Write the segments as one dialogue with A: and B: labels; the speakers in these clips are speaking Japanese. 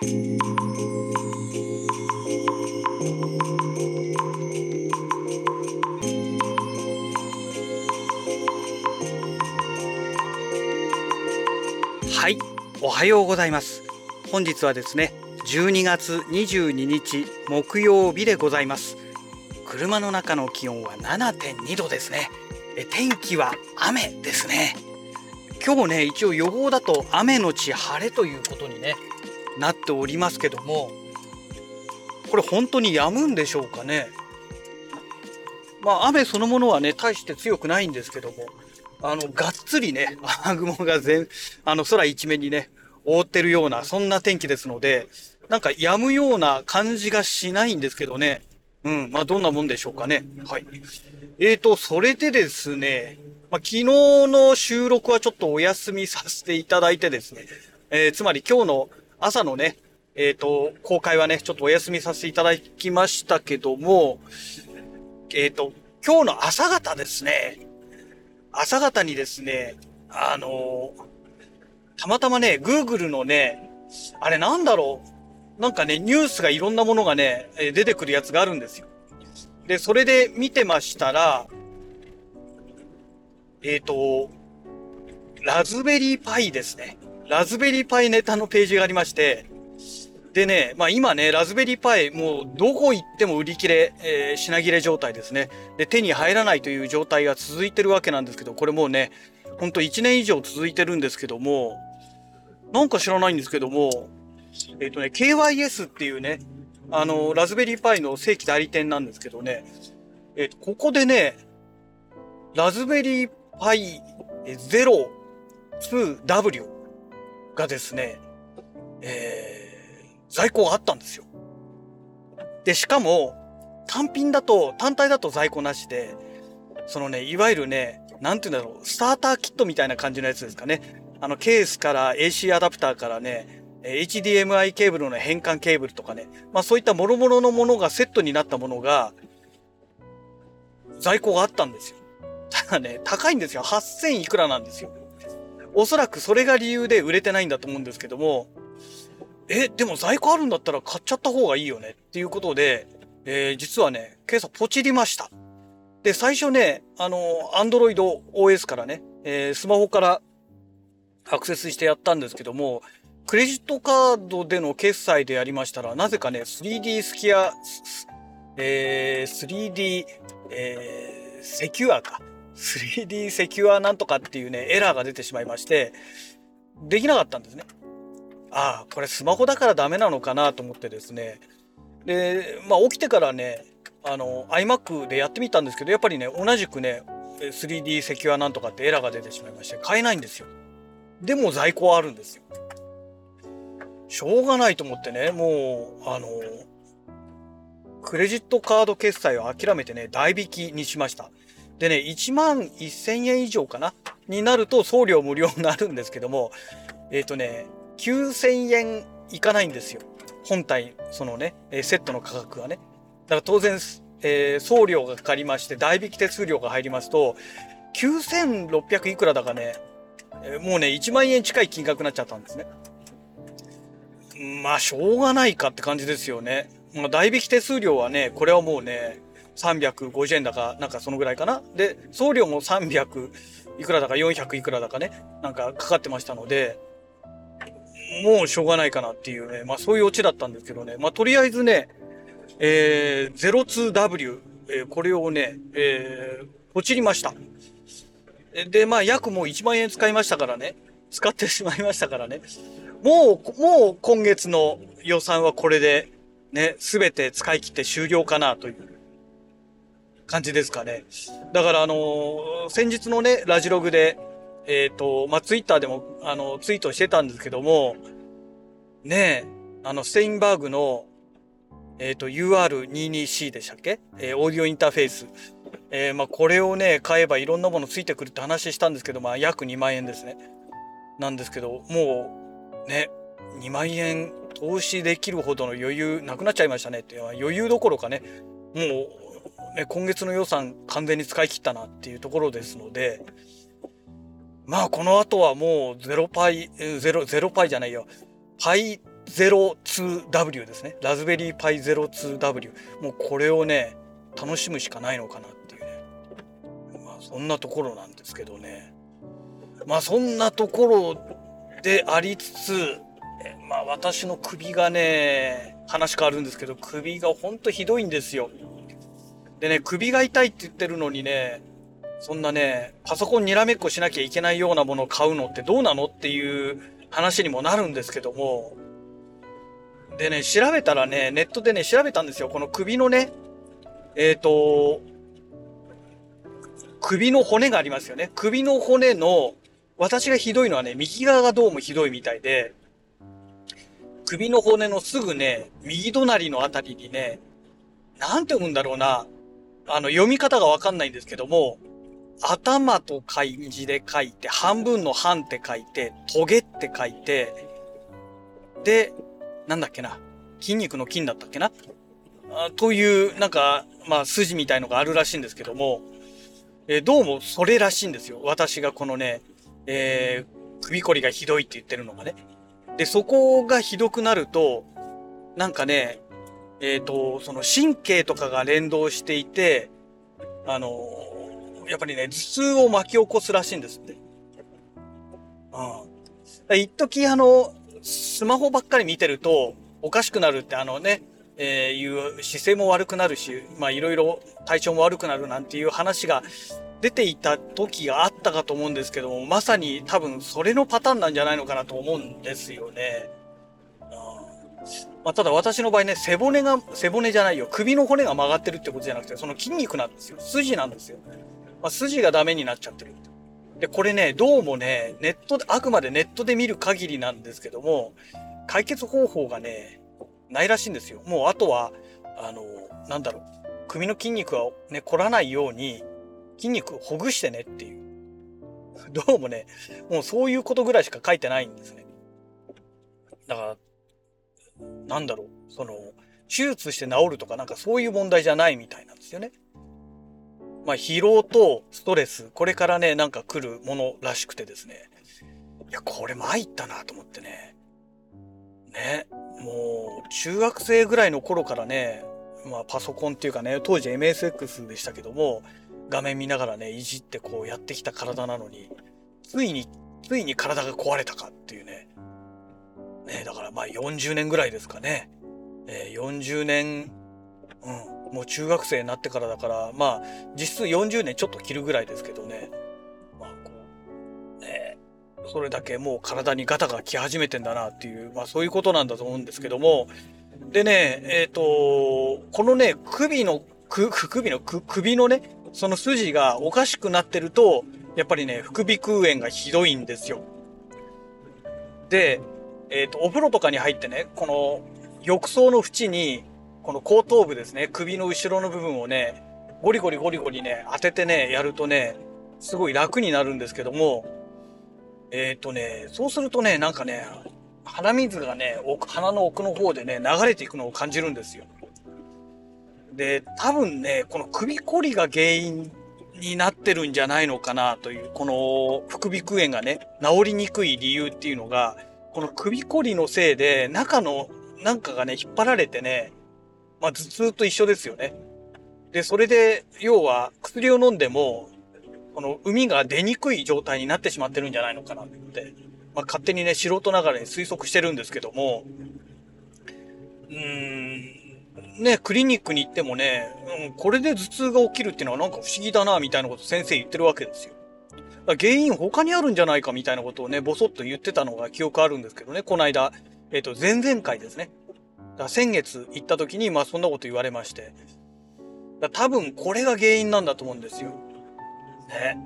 A: はいおはようございます。本日はですね12月22日木曜日でございます。車の中の気温は7.2度ですね。え天気は雨ですね。今日ね一応予報だと雨のち晴れということにねなっておりますけどもこれ本当に止むんでしょうかね？まあ雨そのものはね大して強くないんですけどもあの、がっつりね、雨 雲が全、あの、空一面にね、覆ってるような、そんな天気ですので、なんか止むような感じがしないんですけどね。うん、まあ、どんなもんでしょうかね。はい。えーと、それでですね、まあ、昨日の収録はちょっとお休みさせていただいてですね、えー、つまり今日の朝のね、えっ、ー、と、公開はね、ちょっとお休みさせていただきましたけども、えっ、ー、と、今日の朝方ですね、朝方にですね、あのたまたまね、Google のね、あれなんだろう。なんかね、ニュースがいろんなものがね、出てくるやつがあるんですよ。で、それで見てましたら、えっ、ー、と、ラズベリーパイですね。ラズベリーパイネタのページがありまして、でね、まあ今ね、ラズベリーパイ、もうどこ行っても売り切れ、えー、品切れ状態ですね。で、手に入らないという状態が続いてるわけなんですけど、これもうね、ほんと1年以上続いてるんですけども、なんか知らないんですけども、えっ、ー、とね、KYS っていうね、あの、ラズベリーパイの正規代理店なんですけどね、えっ、ー、と、ここでね、ラズベリーパイ 02W がですね、えー在庫があったんですよ。で、しかも、単品だと、単体だと在庫なしで、そのね、いわゆるね、なんて言うんだろう、スターターキットみたいな感じのやつですかね。あの、ケースから AC アダプターからね、HDMI ケーブルの変換ケーブルとかね、まあそういった諸々のものがセットになったものが、在庫があったんですよ。ただね、高いんですよ。8000いくらなんですよ。おそらくそれが理由で売れてないんだと思うんですけども、え、でも在庫あるんだったら買っちゃった方がいいよねっていうことで、えー、実はね、今朝ポチりました。で、最初ね、あの、Android OS からね、えー、スマホからアクセスしてやったんですけども、クレジットカードでの決済でやりましたら、なぜかね、3D スキア、えー、3D、えー、セキュアか。3D セキュアなんとかっていうね、エラーが出てしまいまして、できなかったんですね。ああ、これスマホだからダメなのかなと思ってですね。で、まあ起きてからね、あの、iMac でやってみたんですけど、やっぱりね、同じくね、3D セキュアなんとかってエラーが出てしまいまして、買えないんですよ。でも在庫はあるんですよ。しょうがないと思ってね、もう、あの、クレジットカード決済を諦めてね、代引きにしました。でね、1万1000円以上かな？になると送料無料になるんですけども、えっ、ー、とね、9000円いかないんですよ。本体、そのね、セットの価格がね。だから当然、えー、送料がかかりまして、代引き手数料が入りますと、9600いくらだかね、え、もうね、1万円近い金額になっちゃったんですね。まあ、しょうがないかって感じですよね。まあ、代引き手数料はね、これはもうね、350円だか、なんかそのぐらいかな。で、送料も300いくらだか400いくらだかね、なんかかかってましたので、もうしょうがないかなっていうね、まあそういうオチだったんですけどね、まあとりあえずね、えー、02W、えー、これをね、えー、ポチりました。で、まあ約もう1万円使いましたからね、使ってしまいましたからね、もう、もう今月の予算はこれで、ね、すべて使い切って終了かなという。感じですかね。だからあのー、先日のね、ラジログで、えっ、ー、と、まあ、ツイッターでも、あの、ツイートしてたんですけども、ねえ、あの、ステインバーグの、えっ、ー、と、UR22C でしたっけ？え、オーディオインターフェース。え、まあ、これをね、買えばいろんなものついてくるって話したんですけど、まあ、約2万円ですね。なんですけど、もう、ね、2万円投資できるほどの余裕なくなっちゃいましたねって、余裕どころかね、もう、ね、今月の予算完全に使い切ったなっていうところですので、まあこの後はもう0パイ、0、0パイじゃないよ。パイ 02W ですね。ラズベリーパイ 02W。もうこれをね、楽しむしかないのかなっていうね。まあそんなところなんですけどね。まあそんなところでありつつ、まあ私の首がね、話変わるんですけど、首がほんとひどいんですよ。でね、首が痛いって言ってるのにね、そんなね、パソコンにらめっこしなきゃいけないようなものを買うのってどうなのっていう話にもなるんですけども、でね、調べたらね、ネットでね、調べたんですよ。この首のね、えっ、ー、と、首の骨がありますよね。首の骨の、私がひどいのはね、右側がどうもひどいみたいで、首の骨のすぐね、右隣のあたりにね、なんて読むんだろうな。あの、読み方がわかんないんですけども、頭と漢字で書いて、半分の半って書いて、トゲって書いて、で、なんだっけな。筋肉の筋だったっけな？あという、なんか、まあ、筋みたいのがあるらしいんですけども、えー、どうもそれらしいんですよ。私がこのね、えー、首こりがひどいって言ってるのがね。で、そこがひどくなると、なんかね、えっ、ー、と、その神経とかが連動していて、あのやっぱりね、頭痛を巻き起こすらしいんですって。うん。一時あの、スマホばっかり見てると、おかしくなるってあのね、えー、いう姿勢も悪くなるし、まあいろいろ体調も悪くなるなんていう話が出ていた時があったかと思うんですけども、まさに多分それのパターンなんじゃないのかなと思うんですよね。まあ、ただ私の場合ね、背骨が、背骨じゃないよ。首の骨が曲がってるってことじゃなくて、その筋肉なんですよ。筋なんですよ。まあ、筋がダメになっちゃってる。で、これね、どうもね、ネットで、あくまでネットで見る限りなんですけども、解決方法がね、ないらしいんですよ。もうあとは、あの、なんだろう、首の筋肉がね、凝らないように、筋肉をほぐしてねっていう。どうもね、もうそういうことぐらいしか書いてないんですね。だから、なんだろう、その、手術して治るとかなんかそういう問題じゃないみたいなんですよね。まあ、疲労とストレス、これからね、なんか来るものらしくてですね。いや、これ参ったなと思ってね。ね。もう、中学生ぐらいの頃からね、まあ、パソコンっていうかね、当時 MSX でしたけども、画面見ながらね、いじってこうやってきた体なのに、ついに、ついに体が壊れたかっていうね。ね、だからまあ40年ぐらいですかね。えー、40年、うん、もう中学生になってからだから、まあ、実質40年ちょっと切るぐらいですけどね。まあ、こう、ね、それだけもう体にガタが来始めてんだなっていう、まあそういうことなんだと思うんですけども、でね、えっ、ー、と、このね、首の、首の、首のね、その筋がおかしくなってると、やっぱりね、副鼻腔炎がひどいんですよ。で、えっ、ー、と、お風呂とかに入ってね、この浴槽の縁にこの後頭部ですね、首の後ろの部分をね、ゴリゴリゴリゴリね、当ててね、やるとね、すごい楽になるんですけども、えっ、ー、とね、そうするとね、なんかね、鼻水がね、鼻の奥の方でね、流れていくのを感じるんですよ。で、多分ね、この首こりが原因になってるんじゃないのかなという、この副鼻腔炎がね、治りにくい理由っていうのが、この首こりのせいで、中のなんかがね、引っ張られてね、まあ、頭痛と一緒ですよね。で、それで、要は、薬を飲んでも、この、海が出にくい状態になってしまってるんじゃないのかなって、まあ、勝手にね、素人ながらに推測してるんですけども、うーん、ね、クリニックに行ってもね、うん、これで頭痛が起きるっていうのはなんか不思議だな、みたいなこと先生言ってるわけですよ。原因他にあるんじゃないかみたいなことをね、ぼそっと言ってたのが記憶あるんですけどね、この間、えっ、ー、と、前々回ですね。だ先月行った時に、まあそんなこと言われまして。だ多分これが原因なんだと思うんですよ。ね。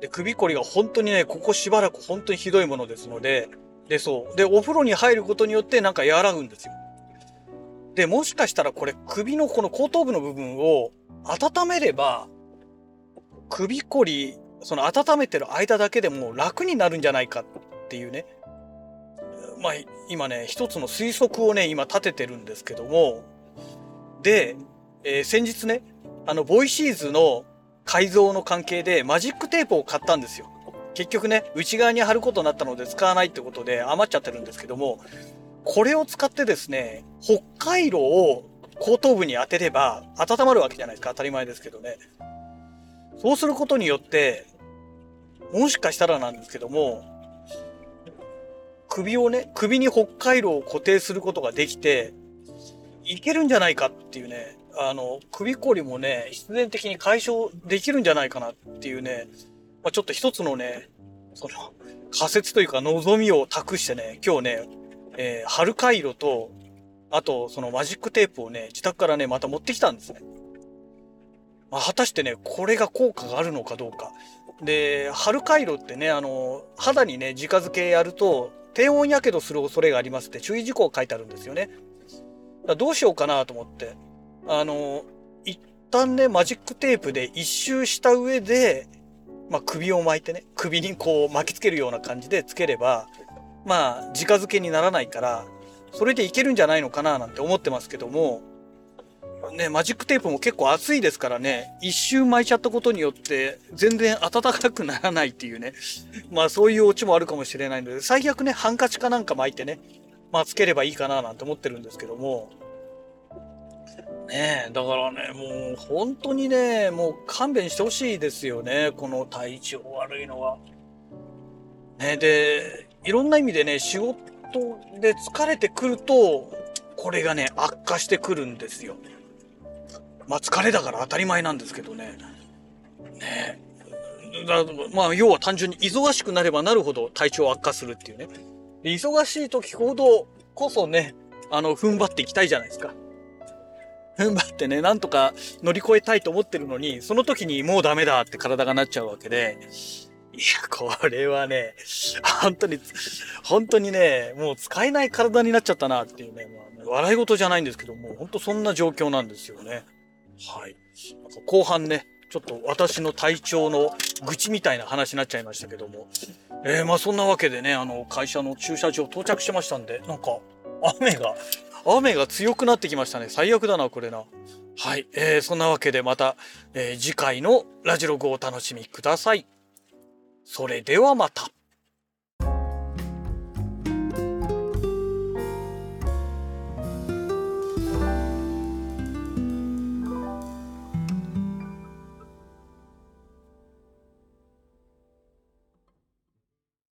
A: で、首こりが本当にね、ここしばらく本当にひどいものですので、で、そう。で、お風呂に入ることによってなんか和らぐんですよ。で、もしかしたらこれ首のこの後頭部の部分を温めれば、首こり、その温めてる間だけでも楽になるんじゃないかっていうね。まあ、今ね、一つの推測をね、今立ててるんですけども、で、えー、先日ね、あの、ボイシーズの改造の関係でマジックテープを買ったんですよ。結局ね、内側に貼ることになったので使わないってことで余っちゃってるんですけども、これを使ってですね、北海道を後頭部に当てれば温まるわけじゃないですか。当たり前ですけどね。そうすることによって、もしかしたらなんですけども、首をね、首に北海道を固定することができて、いけるんじゃないかっていうね、あの、首こりもね、必然的に解消できるんじゃないかなっていうね、まあ、ちょっと一つのね、その、仮説というか望みを託してね、今日ね、えー、春回路と、あと、そのマジックテープをね、自宅からね、また持ってきたんですね。まあ、果たしてね、これが効果があるのかどうか。で、春回路ってね、あの、肌にね、直付けやると、低温やけどする恐れがありますって注意事項書いてあるんですよね。どうしようかなと思って。あの、一旦ね、マジックテープで一周した上で、まあ、首を巻いてね、首にこう巻きつけるような感じでつければ、まあ、直付けにならないから、それでいけるんじゃないのかななんて思ってますけども、ね、マジックテープも結構熱いですからね、一周巻いちゃったことによって全然暖かくならないっていうね、まあそういうオチもあるかもしれないので、最悪ね、ハンカチかなんか巻いてね、まあつければいいかななんて思ってるんですけども、ねえ、だからね、もう本当にね、もう勘弁してほしいですよね、この体調悪いのは。ね、で、いろんな意味でね、仕事で疲れてくると、これがね、悪化してくるんですよ。まあ疲れだから当たり前なんですけどね。ねだまあ要は単純に忙しくなればなるほど体調悪化するっていうね。で忙しい時ほどこそね、あの、踏ん張っていきたいじゃないですか。踏ん張ってね、なんとか乗り越えたいと思ってるのに、その時にもうダメだって体がなっちゃうわけで、いや、これはね、本当に、本当にね、もう使えない体になっちゃったなっていうね、まあ、笑い事じゃないんですけども、本当そんな状況なんですよね。はい。後半ね、ちょっと私の体調の愚痴みたいな話になっちゃいましたけども。えー、まあそんなわけでね、あの、会社の駐車場到着しましたんで、なんか、雨が、雨が強くなってきましたね。最悪だな、これな。はい。えー、そんなわけでまた、えー、次回のラジログをお楽しみください。それではまた。